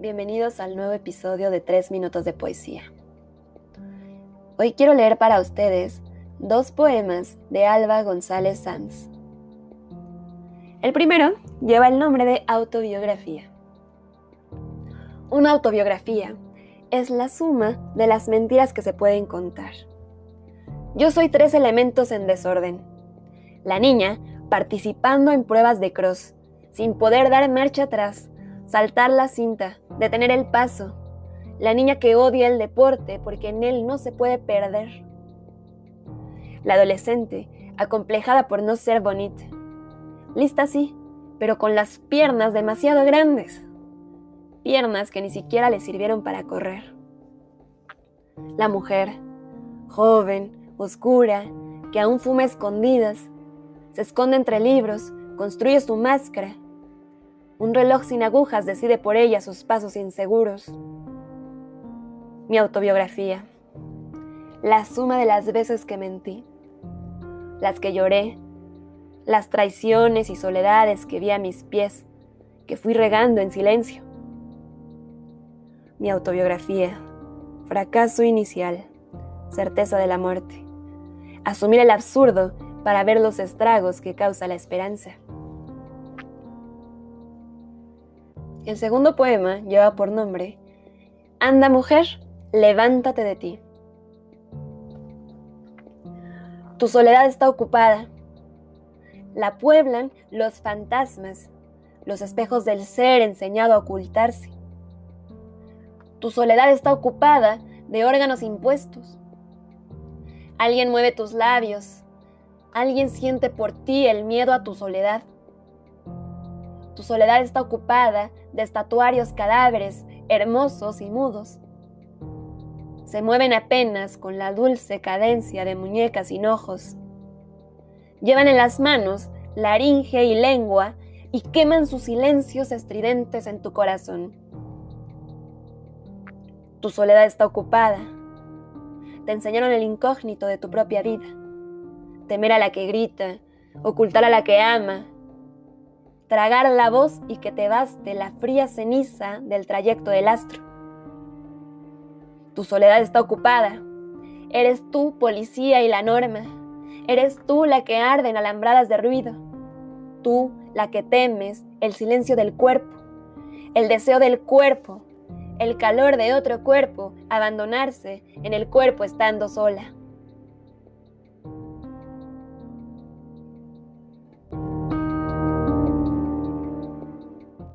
bienvenidos al nuevo episodio de 3 minutos de poesía. Hoy quiero leer para ustedes dos poemas de Alba González Sanz. El primero lleva el nombre de autobiografía. Una autobiografía es la suma de las mentiras que se pueden contar. Yo soy tres elementos en desorden. La niña participando en pruebas de cross, sin poder dar marcha atrás, saltar la cinta, detener el paso. La niña que odia el deporte porque en él no se puede perder. La adolescente, acomplejada por no ser bonita. Lista sí, pero con las piernas demasiado grandes. Piernas que ni siquiera le sirvieron para correr. La mujer, joven, oscura, que aún fuma escondidas, se esconde entre libros, construye su máscara, un reloj sin agujas decide por ella sus pasos inseguros. Mi autobiografía. La suma de las veces que mentí. Las que lloré. Las traiciones y soledades que vi a mis pies, que fui regando en silencio. Mi autobiografía. Fracaso inicial. Certeza de la muerte. Asumir el absurdo para ver los estragos que causa la esperanza. El segundo poema lleva por nombre Anda mujer, levántate de ti. Tu soledad está ocupada. La pueblan los fantasmas, los espejos del ser enseñado a ocultarse. Tu soledad está ocupada de órganos impuestos. Alguien mueve tus labios. Alguien siente por ti el miedo a tu soledad. Tu soledad está ocupada de estatuarios cadáveres hermosos y mudos. Se mueven apenas con la dulce cadencia de muñecas sin ojos. Llevan en las manos laringe y lengua y queman sus silencios estridentes en tu corazón. Tu soledad está ocupada. Te enseñaron el incógnito de tu propia vida. Temer a la que grita, ocultar a la que ama, tragar la voz y que te baste la fría ceniza del trayecto del astro. Tu soledad está ocupada. Eres tú policía y la norma. Eres tú la que arde en alambradas de ruido. Tú la que temes el silencio del cuerpo, el deseo del cuerpo, el calor de otro cuerpo, abandonarse en el cuerpo estando sola.